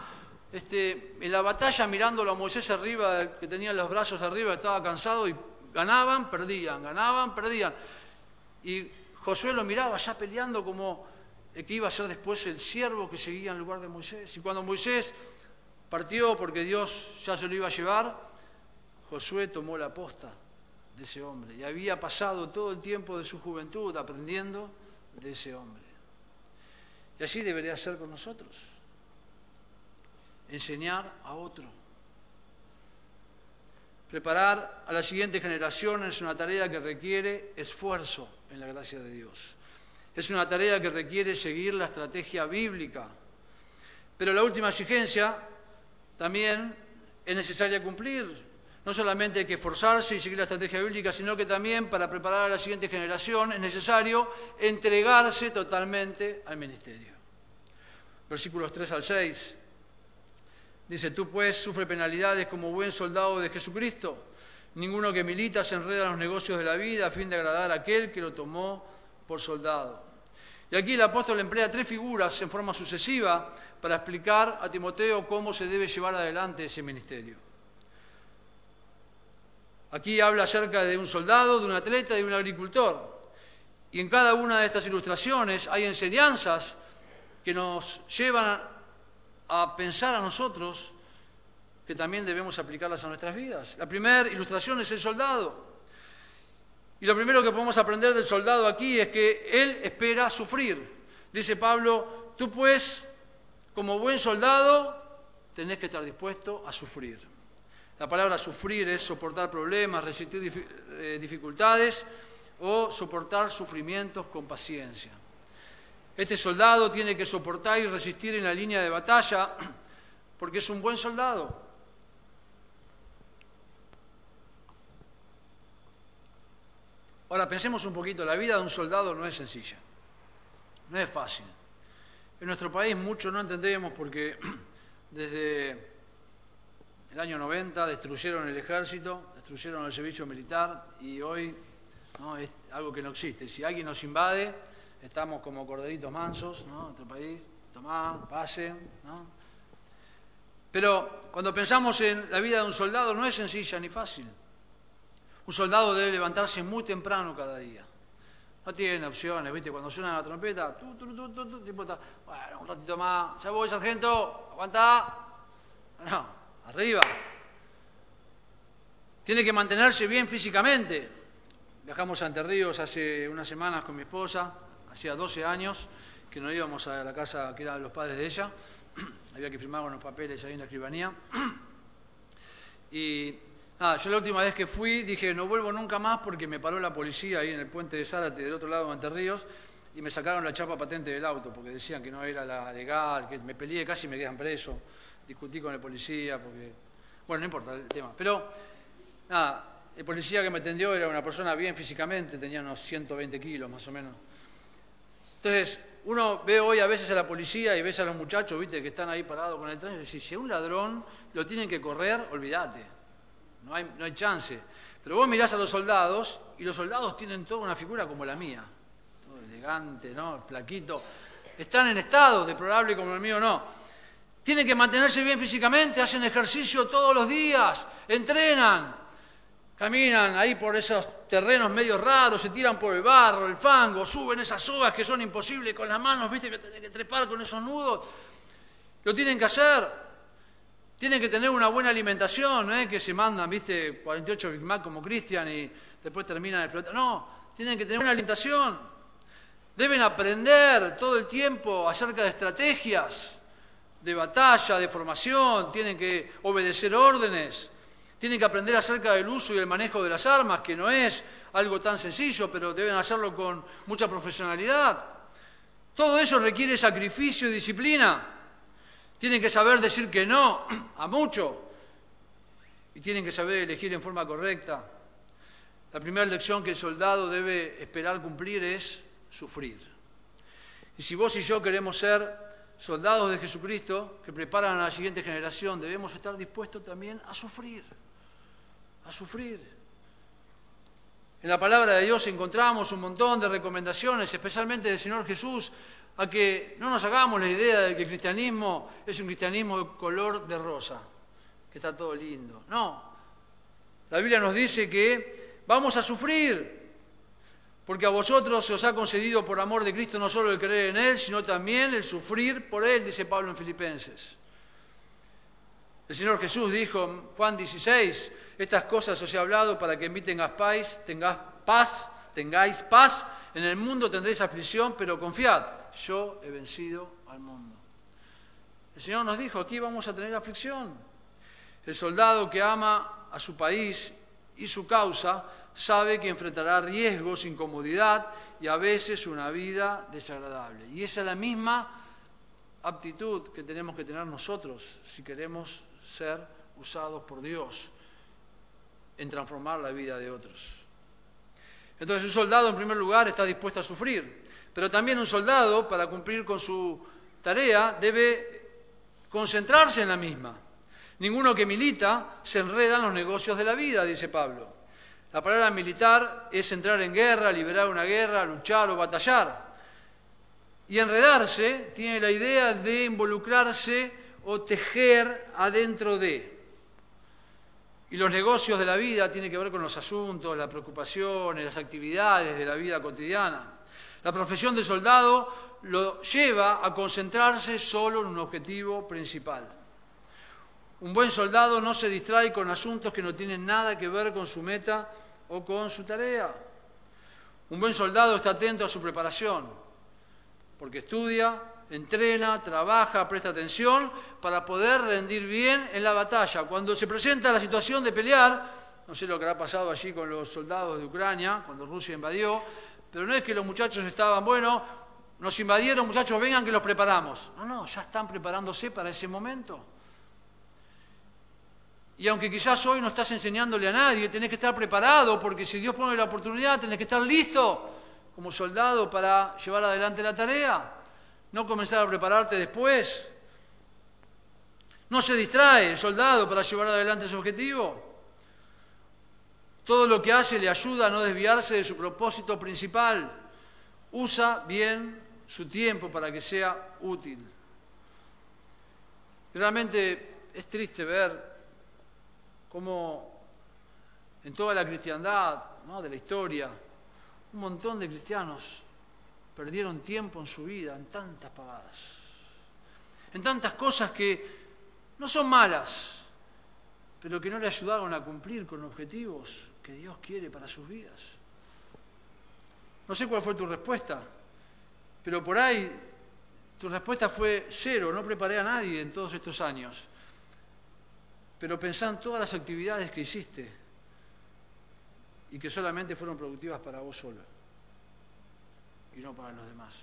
este, en la batalla mirándolo a Moisés arriba, que tenía los brazos arriba, estaba cansado y Ganaban, perdían, ganaban, perdían. Y Josué lo miraba ya peleando como que iba a ser después el siervo que seguía en lugar de Moisés. Y cuando Moisés partió porque Dios ya se lo iba a llevar, Josué tomó la posta de ese hombre y había pasado todo el tiempo de su juventud aprendiendo de ese hombre. Y así debería ser con nosotros. Enseñar a otro. Preparar a la siguiente generación es una tarea que requiere esfuerzo en la gracia de Dios. Es una tarea que requiere seguir la estrategia bíblica. Pero la última exigencia también es necesaria cumplir. No solamente hay que esforzarse y seguir la estrategia bíblica, sino que también para preparar a la siguiente generación es necesario entregarse totalmente al ministerio. Versículos 3 al 6. Dice, tú pues sufre penalidades como buen soldado de Jesucristo. Ninguno que milita se enreda en los negocios de la vida a fin de agradar a aquel que lo tomó por soldado. Y aquí el apóstol emplea tres figuras en forma sucesiva para explicar a Timoteo cómo se debe llevar adelante ese ministerio. Aquí habla acerca de un soldado, de un atleta y de un agricultor. Y en cada una de estas ilustraciones hay enseñanzas que nos llevan a pensar a nosotros que también debemos aplicarlas a nuestras vidas. La primera ilustración es el soldado. Y lo primero que podemos aprender del soldado aquí es que él espera sufrir. Dice Pablo, tú pues, como buen soldado, tenés que estar dispuesto a sufrir. La palabra sufrir es soportar problemas, resistir eh, dificultades o soportar sufrimientos con paciencia. Este soldado tiene que soportar y resistir en la línea de batalla <clears throat> porque es un buen soldado. Ahora pensemos un poquito, la vida de un soldado no es sencilla, no es fácil. En nuestro país mucho no entendemos porque <clears throat> desde el año 90 destruyeron el ejército, destruyeron el servicio militar y hoy es algo que no existe. Si alguien nos invade, estamos como corderitos mansos, ¿no? Nuestro país, tomá, pasen, ¿no? Pero cuando pensamos en la vida de un soldado no es sencilla ni fácil. Un soldado debe levantarse muy temprano cada día. No tiene opciones, ¿viste? Cuando suena la trompeta, bueno, un ratito más, ya voy, sargento, aguanta. Arriba. Tiene que mantenerse bien físicamente. Viajamos a Entre Ríos hace unas semanas con mi esposa, hacía 12 años que no íbamos a la casa que eran los padres de ella. <clears throat> Había que firmar unos papeles ahí en la escribanía. <clears throat> Y Ah, yo la última vez que fui dije no vuelvo nunca más porque me paró la policía ahí en el puente de Zárate del otro lado de Monterríos y me sacaron la chapa patente del auto porque decían que no era la legal, que me peleé casi me quedan preso, discutí con el policía porque... Bueno, no importa el tema. Pero, nada, el policía que me atendió era una persona bien físicamente, tenía unos 120 kilos más o menos. Entonces, uno ve hoy a veces a la policía y ves a los muchachos, viste, que están ahí parados con el tren y si un ladrón lo tienen que correr, olvídate no hay, no hay chance. Pero vos mirás a los soldados y los soldados tienen toda una figura como la mía, todo elegante, ¿no? Flaquito. Están en estado, deplorable como el mío no. Tienen que mantenerse bien físicamente, hacen ejercicio todos los días, entrenan, caminan ahí por esos terrenos medio raros, se tiran por el barro, el fango, suben esas sogas que son imposibles con las manos, viste que tienen que trepar con esos nudos. Lo tienen que hacer. Tienen que tener una buena alimentación, ¿eh? que se mandan, viste, 48 Big Mac como Cristian y después terminan explotando. No, tienen que tener una alimentación. Deben aprender todo el tiempo acerca de estrategias de batalla, de formación, tienen que obedecer órdenes, tienen que aprender acerca del uso y el manejo de las armas, que no es algo tan sencillo, pero deben hacerlo con mucha profesionalidad. Todo eso requiere sacrificio y disciplina. Tienen que saber decir que no <clears throat> a mucho y tienen que saber elegir en forma correcta. La primera lección que el soldado debe esperar cumplir es sufrir. Y si vos y yo queremos ser soldados de Jesucristo que preparan a la siguiente generación, debemos estar dispuestos también a sufrir, a sufrir. En la palabra de Dios encontramos un montón de recomendaciones, especialmente del Señor Jesús, a que no nos hagamos la idea de que el cristianismo es un cristianismo de color de rosa, que está todo lindo. No, la Biblia nos dice que vamos a sufrir, porque a vosotros se os ha concedido por amor de Cristo no solo el creer en Él, sino también el sufrir por Él, dice Pablo en Filipenses. El Señor Jesús dijo en Juan 16, estas cosas os he hablado para que en mí tengáis paz, tengáis paz, tengáis paz, en el mundo tendréis aflicción, pero confiad, yo he vencido al mundo. El Señor nos dijo, aquí vamos a tener aflicción. El soldado que ama a su país y su causa sabe que enfrentará riesgos, incomodidad y a veces una vida desagradable. Y esa es la misma aptitud que tenemos que tener nosotros si queremos ser usados por Dios en transformar la vida de otros. Entonces un soldado en primer lugar está dispuesto a sufrir. Pero también un soldado, para cumplir con su tarea, debe concentrarse en la misma. Ninguno que milita se enreda en los negocios de la vida, dice Pablo. La palabra militar es entrar en guerra, liberar una guerra, luchar o batallar. Y enredarse tiene la idea de involucrarse o tejer adentro de. Y los negocios de la vida tienen que ver con los asuntos, las preocupaciones, las actividades de la vida cotidiana. La profesión de soldado lo lleva a concentrarse solo en un objetivo principal. Un buen soldado no se distrae con asuntos que no tienen nada que ver con su meta o con su tarea. Un buen soldado está atento a su preparación, porque estudia, entrena, trabaja, presta atención para poder rendir bien en la batalla. Cuando se presenta la situación de pelear, no sé lo que habrá pasado allí con los soldados de Ucrania, cuando Rusia invadió, pero no es que los muchachos estaban, bueno, nos invadieron, muchachos, vengan que los preparamos. No, no, ya están preparándose para ese momento. Y aunque quizás hoy no estás enseñándole a nadie, tenés que estar preparado, porque si Dios pone la oportunidad, tenés que estar listo como soldado para llevar adelante la tarea. No comenzar a prepararte después. No se distrae el soldado para llevar adelante su objetivo. Todo lo que hace le ayuda a no desviarse de su propósito principal. Usa bien su tiempo para que sea útil. Realmente es triste ver como en toda la cristiandad de la historia, un montón de cristianos perdieron tiempo en su vida en tantas pavadas, en tantas cosas que no son malas, pero que no le ayudaron a cumplir con objetivos que Dios quiere para sus vidas. No sé cuál fue tu respuesta, pero por ahí tu respuesta fue cero, no preparé a nadie en todos estos años. Pero pensá en todas las actividades que hiciste y que solamente fueron productivas para vos solo y no para los demás.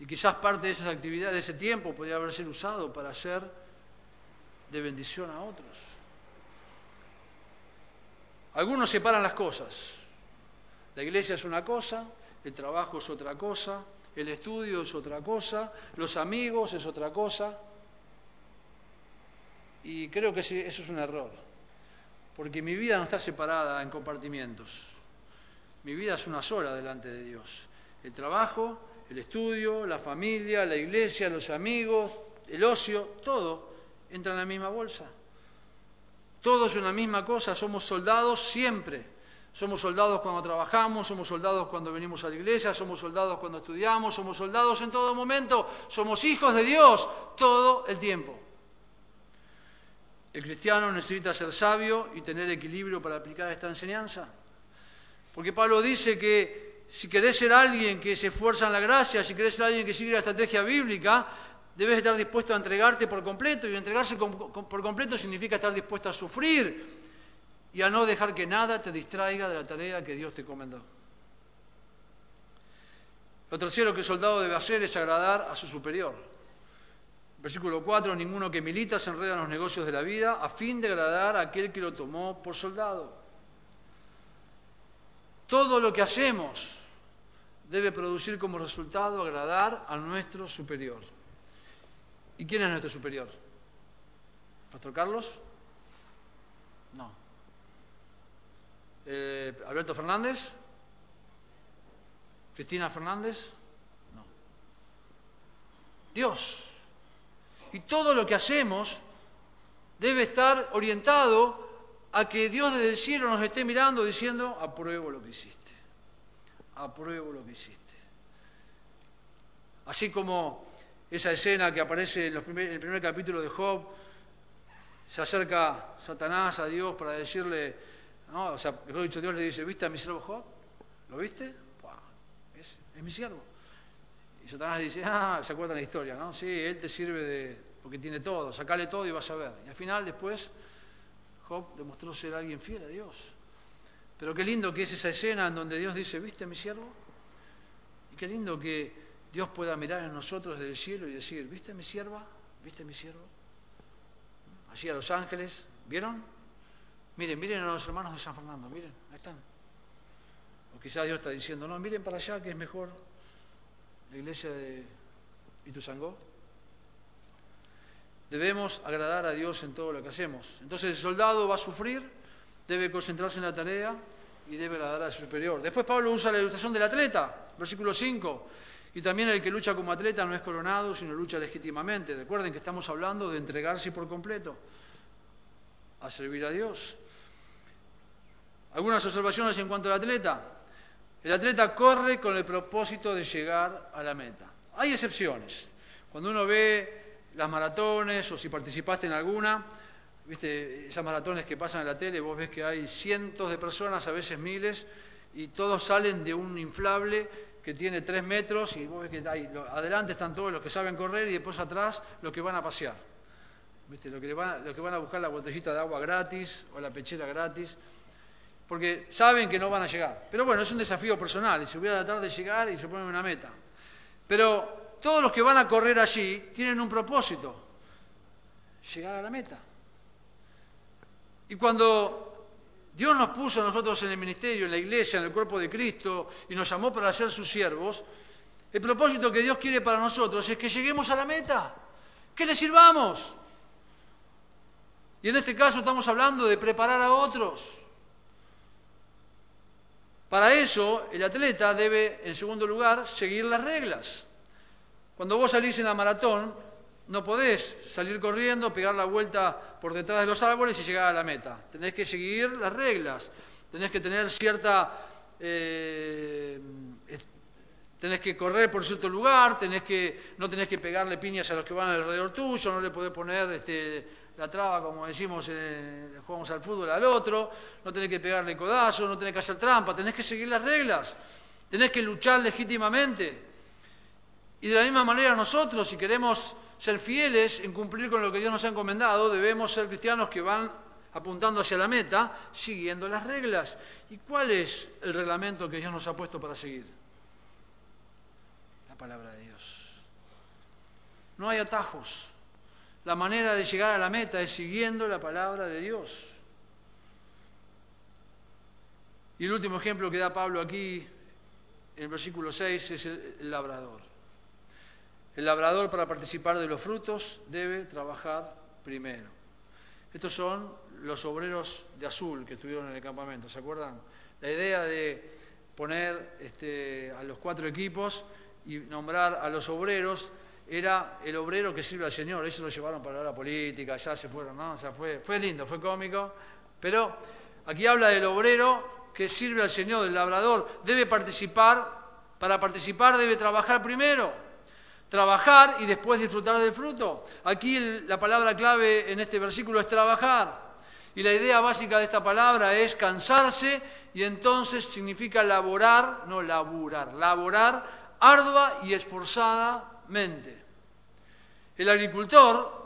Y quizás parte de esas actividades, de ese tiempo, podría haber sido usado para ser de bendición a otros. Algunos separan las cosas. La iglesia es una cosa, el trabajo es otra cosa, el estudio es otra cosa, los amigos es otra cosa. Y creo que eso es un error, porque mi vida no está separada en compartimientos. Mi vida es una sola delante de Dios. El trabajo, el estudio, la familia, la iglesia, los amigos, el ocio, todo entra en la misma bolsa. Todo es una misma cosa, somos soldados siempre. Somos soldados cuando trabajamos, somos soldados cuando venimos a la iglesia, somos soldados cuando estudiamos, somos soldados en todo momento, somos hijos de Dios todo el tiempo. El cristiano necesita ser sabio y tener equilibrio para aplicar esta enseñanza. Porque Pablo dice que si querés ser alguien que se esfuerza en la gracia, si querés ser alguien que sigue la estrategia bíblica, debes estar dispuesto a entregarte por completo. Y entregarse por completo significa estar dispuesto a sufrir y a no dejar que nada te distraiga de la tarea que Dios te encomendó. Lo tercero que el soldado debe hacer es agradar a su superior. Versículo 4, ninguno que milita se enreda en los negocios de la vida a fin de agradar a aquel que lo tomó por soldado. Todo lo que hacemos debe producir como resultado agradar a nuestro superior. ¿Y quién es nuestro superior? ¿Pastor Carlos? No. Eh, ¿Alberto Fernández? ¿Cristina Fernández? No. Dios. Y todo lo que hacemos debe estar orientado a que Dios desde el cielo nos esté mirando diciendo, apruebo lo que hiciste, apruebo lo que hiciste. Así como esa escena que aparece en, el primer capítulo de Job, se acerca Satanás a Dios para decirle, no, o sea, mejor dicho, Dios le dice, ¿viste a mi siervo Job? ¿Lo viste? es mi siervo. Y Satanás dice, ah, se acuerdan la historia, ¿no? Sí, él te sirve de, porque tiene todo, sacale todo y vas a ver. Y al final después Job demostró ser alguien fiel a Dios. Pero qué lindo que es esa escena en donde Dios dice, ¿viste mi siervo? Y qué lindo que Dios pueda mirar en nosotros desde el cielo y decir, ¿viste mi sierva? ¿Viste mi siervo? Allí a los ángeles, ¿vieron? Miren, miren a los hermanos de San Fernando, miren, ahí están. O quizás Dios está diciendo, no, miren para allá que es mejor la iglesia de Ituzangó. Debemos agradar a Dios en todo lo que hacemos. Entonces el soldado va a sufrir, debe concentrarse en la tarea y debe agradar a su superior. Después Pablo usa la ilustración del atleta, versículo 5, Y también el que lucha como atleta no es coronado, sino lucha legítimamente. Recuerden que estamos hablando de entregarse por completo a servir a Dios. Algunas observaciones en cuanto al atleta. El atleta corre con el propósito de llegar a la meta. Hay excepciones. Cuando uno ve las maratones o si participaste en alguna, viste esas maratones que pasan en la tele, vos ves que hay cientos de personas, a veces miles, y todos salen de un inflable que tiene tres metros y vos ves que hay, adelante están todos los que saben correr y después atrás los que van a pasear. ¿Viste? Los, que van, que van a buscar la botellita de agua gratis o la pechera gratis, porque saben que no van a llegar. Pero bueno, es un desafío personal y se voy a tratar de llegar y se ponen una meta. Pero todos los que van a correr allí tienen un propósito, llegar a la meta. Y cuando Dios nos puso a nosotros en el ministerio, en la iglesia, en el cuerpo de Cristo, y nos llamó para ser sus siervos, el propósito que Dios quiere para nosotros es que lleguemos a la meta, que le sirvamos. Y en este caso estamos hablando de preparar a otros. Para eso, el atleta debe, en segundo lugar, seguir las reglas. Cuando vos salís en la maratón, no podés salir corriendo, pegar la vuelta por detrás de los árboles y llegar a la meta. Tenés que seguir las reglas, tenés que tener cierta... Eh, tenés que correr por cierto lugar, tenés que, no tenés que pegarle piñas a los que van alrededor tuyo, no le podés poner este, la traba, como decimos, jugamos al fútbol al otro, no tenés que pegarle codazo, no tenés que hacer trampa, tenés que seguir las reglas, tenés que luchar legítimamente. Y de la misma manera nosotros, si queremos ser fieles en cumplir con lo que Dios nos ha encomendado, debemos ser cristianos que van apuntando hacia la meta, siguiendo las reglas. ¿Y cuál es el reglamento que Dios nos ha puesto para seguir? La palabra de Dios. No hay atajos. La manera de llegar a la meta es siguiendo la palabra de Dios. Y el último ejemplo que da Pablo aquí, en el versículo 6, es el labrador. El labrador para participar de los frutos debe trabajar primero. Estos son los obreros de azul que estuvieron en el campamento, ¿se acuerdan? La idea de poner este, a los cuatro equipos y nombrar a los obreros era el obrero que sirve al Señor. Ellos lo llevaron para la política, ya se fueron, ¿no? O sea, fue, fue lindo, fue cómico. Pero aquí habla del obrero que sirve al Señor, del labrador. Debe participar, para participar debe trabajar primero trabajar y después disfrutar del fruto. Aquí la palabra clave en este versículo es trabajar. Y la idea básica de esta palabra es cansarse y entonces significa laborar, no laburar, laborar ardua y esforzadamente. El agricultor,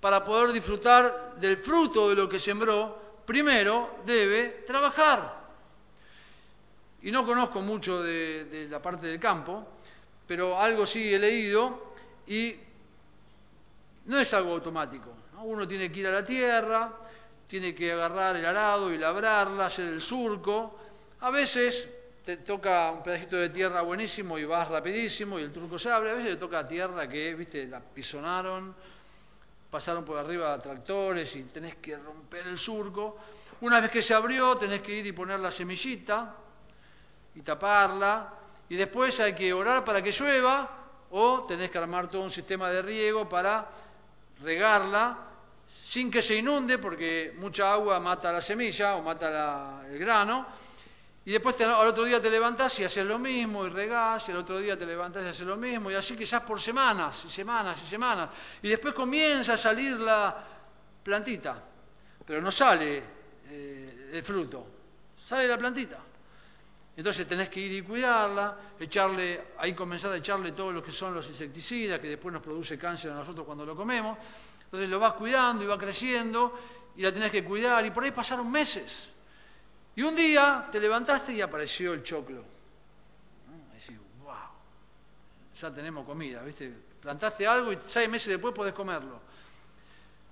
para poder disfrutar del fruto de lo que sembró, primero debe trabajar. Y no conozco mucho de, de la parte del campo, pero algo sí he leído y no es algo automático. Uno tiene que ir a la tierra, tiene que agarrar el arado y labrarla, hacer el surco. A veces te toca un pedacito de tierra buenísimo y vas rapidísimo y el turco se abre. A veces te toca tierra que, viste, la pisonaron, pasaron por arriba tractores y tenés que romper el surco. Una vez que se abrió, tenés que ir y poner la semillita y taparla y después hay que orar para que llueva o tenés que armar todo un sistema de riego para regarla sin que se inunde porque mucha agua mata la semilla o mata el grano. Y después al otro día te levantás y haces lo mismo y regás y al otro día te levantás y haces lo mismo y así quizás por semanas y semanas y semanas. Y después comienza a salir la plantita pero no sale eh, el fruto sale la plantita entonces tenés que ir y cuidarla, echarle, ahí comenzar a echarle todo lo que son los insecticidas, que después nos produce cáncer a nosotros cuando lo comemos. Entonces lo vas cuidando y va creciendo y la tenés que cuidar y por ahí pasaron meses. Y un día te levantaste y apareció el choclo. Y decís, wow, ya tenemos comida, ¿viste? Plantaste algo y seis meses después podés comerlo.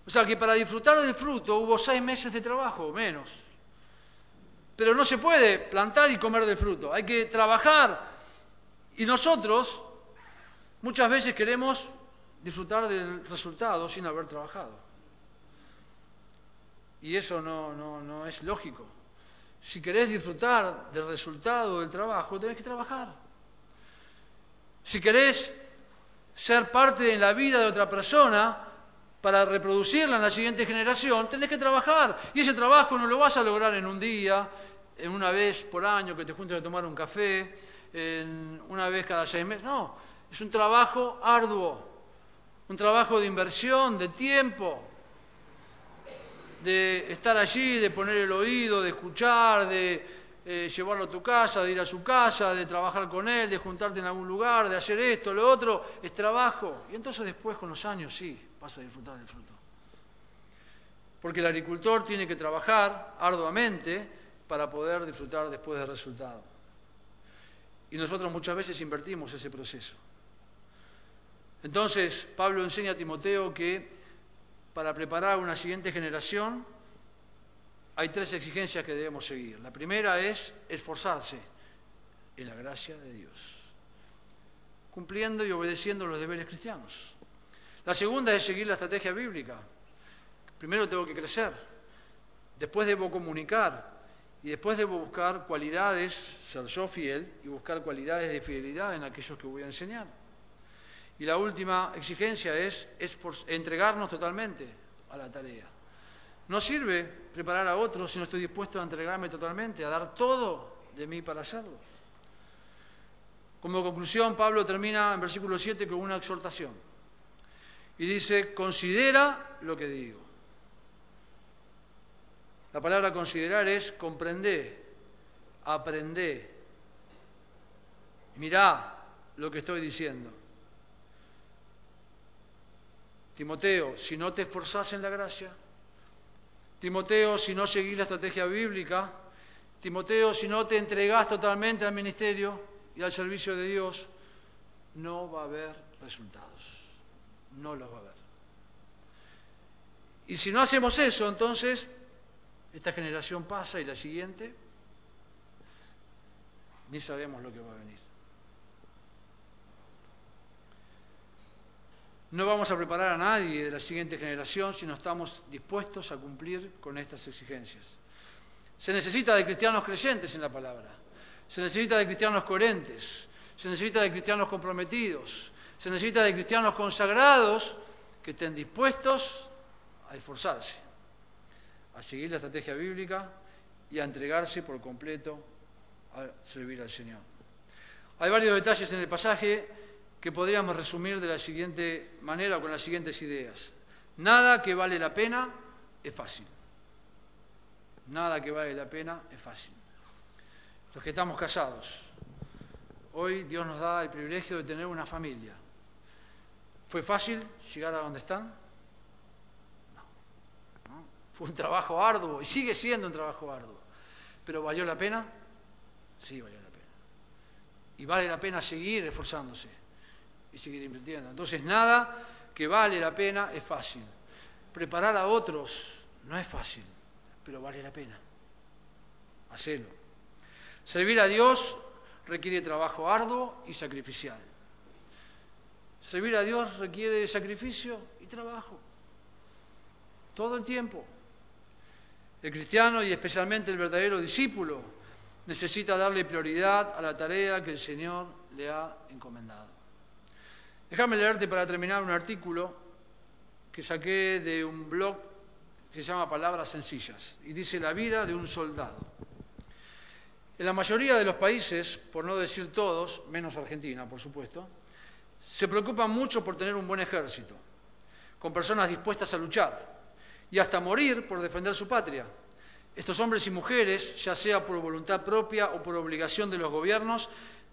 O sea que para disfrutar del fruto hubo seis meses de trabajo, menos. Pero no se puede plantar y comer de fruto, hay que trabajar. Y nosotros muchas veces queremos disfrutar del resultado sin haber trabajado. Y eso no, es lógico. Si querés disfrutar del resultado del trabajo, tenés que trabajar. Si querés ser parte en la vida de otra persona para reproducirla en la siguiente generación, tenés que trabajar. Y ese trabajo no lo vas a lograr en un día, en una vez por año que te juntes a tomar un café, en una vez cada seis meses. No, es un trabajo arduo, un trabajo de inversión, de tiempo, de estar allí, de poner el oído, de escuchar, de eh, llevarlo a tu casa, de ir a su casa, de trabajar con él, de juntarte en algún lugar, de hacer esto, lo otro, es trabajo. Y entonces después con los años sí, vas a disfrutar del fruto. Porque el agricultor tiene que trabajar arduamente para poder disfrutar después del resultado. Y nosotros muchas veces invertimos ese proceso. Entonces, Pablo enseña a Timoteo que para preparar una siguiente generación hay tres exigencias que debemos seguir. La primera es esforzarse en la gracia de Dios, cumpliendo y obedeciendo los deberes cristianos. La segunda es seguir la estrategia bíblica. Primero tengo que crecer, después debo comunicar y después debo buscar cualidades, ser yo fiel y buscar cualidades de fidelidad en aquellos que voy a enseñar. Y la última exigencia es, entregarnos totalmente a la tarea. No sirve preparar a otros si no estoy dispuesto a entregarme totalmente, a dar todo de mí para hacerlo. Como conclusión, Pablo termina en versículo 7 con una exhortación. Y dice, considera lo que digo. La palabra considerar es comprender, aprender. Mirá lo que estoy diciendo. Timoteo, si no te esforzás en la gracia, Timoteo, si no seguís la estrategia bíblica, Timoteo, si no te entregás totalmente al ministerio y al servicio de Dios, no va a haber resultados. No los va a haber. Y si no hacemos eso, entonces esta generación pasa y la siguiente, ni sabemos lo que va a venir. No vamos a preparar a nadie de la siguiente generación si no estamos dispuestos a cumplir con estas exigencias. Se necesita de cristianos creyentes en la palabra, se necesita de cristianos coherentes, se necesita de cristianos comprometidos, se necesita de cristianos consagrados que estén dispuestos a esforzarse, a seguir la estrategia bíblica y a entregarse por completo a servir al Señor. Hay varios detalles en el pasaje que podríamos resumir de la siguiente manera o con las siguientes ideas. Nada que vale la pena es fácil. Nada que vale la pena es fácil. Los que estamos casados, hoy Dios nos da el privilegio de tener una familia. ¿Fue fácil llegar a donde están? No. Fue un trabajo arduo y sigue siendo un trabajo arduo. ¿Pero valió la pena? Sí, valió la pena. Y vale la pena seguir esforzándose y seguir invirtiendo. Entonces, nada que vale la pena es fácil. Preparar a otros no es fácil, pero vale la pena. Hacelo. Servir a Dios requiere trabajo arduo y sacrificial. Servir a Dios requiere sacrificio y trabajo. Todo el tiempo. El cristiano y especialmente el verdadero discípulo necesita darle prioridad a la tarea que el Señor le ha encomendado. Déjame leerte para terminar un artículo que saqué de un blog que se llama Palabras Sencillas y dice la vida de un soldado. En la mayoría de los países, por no decir todos, menos Argentina, por supuesto, se preocupan mucho por tener un buen ejército, con personas dispuestas a luchar y hasta morir por defender su patria. Estos hombres y mujeres, ya sea por voluntad propia o por obligación de los gobiernos,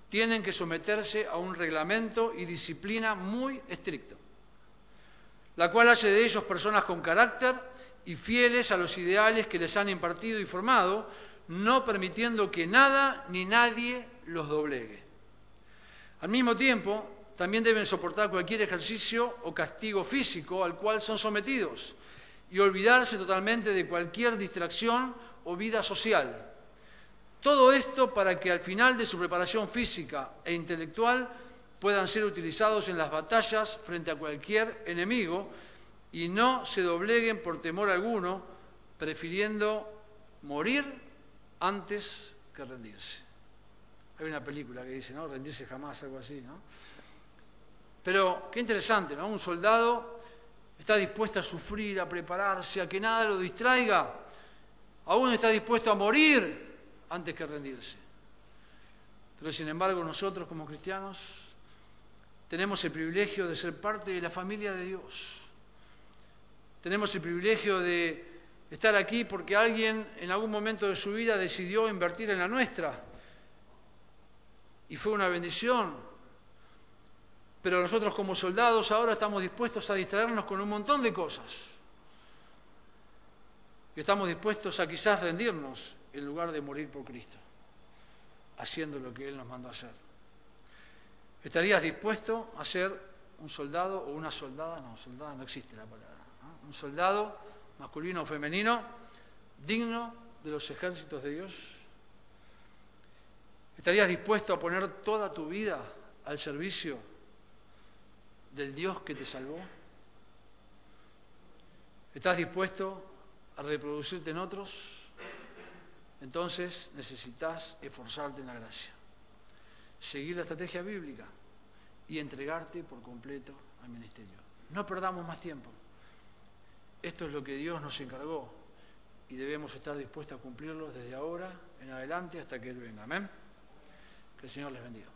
tienen que someterse a un reglamento y disciplina muy estricto, la cual hace de ellos personas con carácter y fieles a los ideales que les han impartido y formado, no permitiendo que nada ni nadie los doblegue. Al mismo tiempo, también deben soportar cualquier ejercicio o castigo físico al cual son sometidos y olvidarse totalmente de cualquier distracción o vida social todo esto para que al final de su preparación física e intelectual puedan ser utilizados en las batallas frente a cualquier enemigo y no se dobleguen por temor alguno, prefiriendo morir antes que rendirse. Hay una película que dice, ¿no? Rendirse jamás, algo así, ¿no? Pero qué interesante, ¿no? Un soldado está dispuesto a sufrir, a prepararse, a que nada lo distraiga. Aún está dispuesto a morir antes que rendirse. Pero sin embargo nosotros como cristianos tenemos el privilegio de ser parte de la familia de Dios. Tenemos el privilegio de estar aquí porque alguien en algún momento de su vida decidió invertir en la nuestra. Y fue una bendición. Pero nosotros como soldados ahora estamos dispuestos a distraernos con un montón de cosas. Y estamos dispuestos a quizás rendirnos en lugar de morir por Cristo, haciendo lo que Él nos mandó a hacer. ¿Estarías dispuesto a ser un soldado o una soldada? No, soldada no existe la palabra. Un soldado masculino o femenino digno de los ejércitos de Dios. ¿Estarías dispuesto a poner toda tu vida al servicio del Dios que te salvó? ¿Estás dispuesto a reproducirte en otros? Entonces necesitas esforzarte en la gracia, seguir la estrategia bíblica y entregarte por completo al ministerio. No perdamos más tiempo. Esto es lo que Dios nos encargó y debemos estar dispuestos a cumplirlo desde ahora en adelante hasta que Él venga. Amén. Que el Señor les bendiga.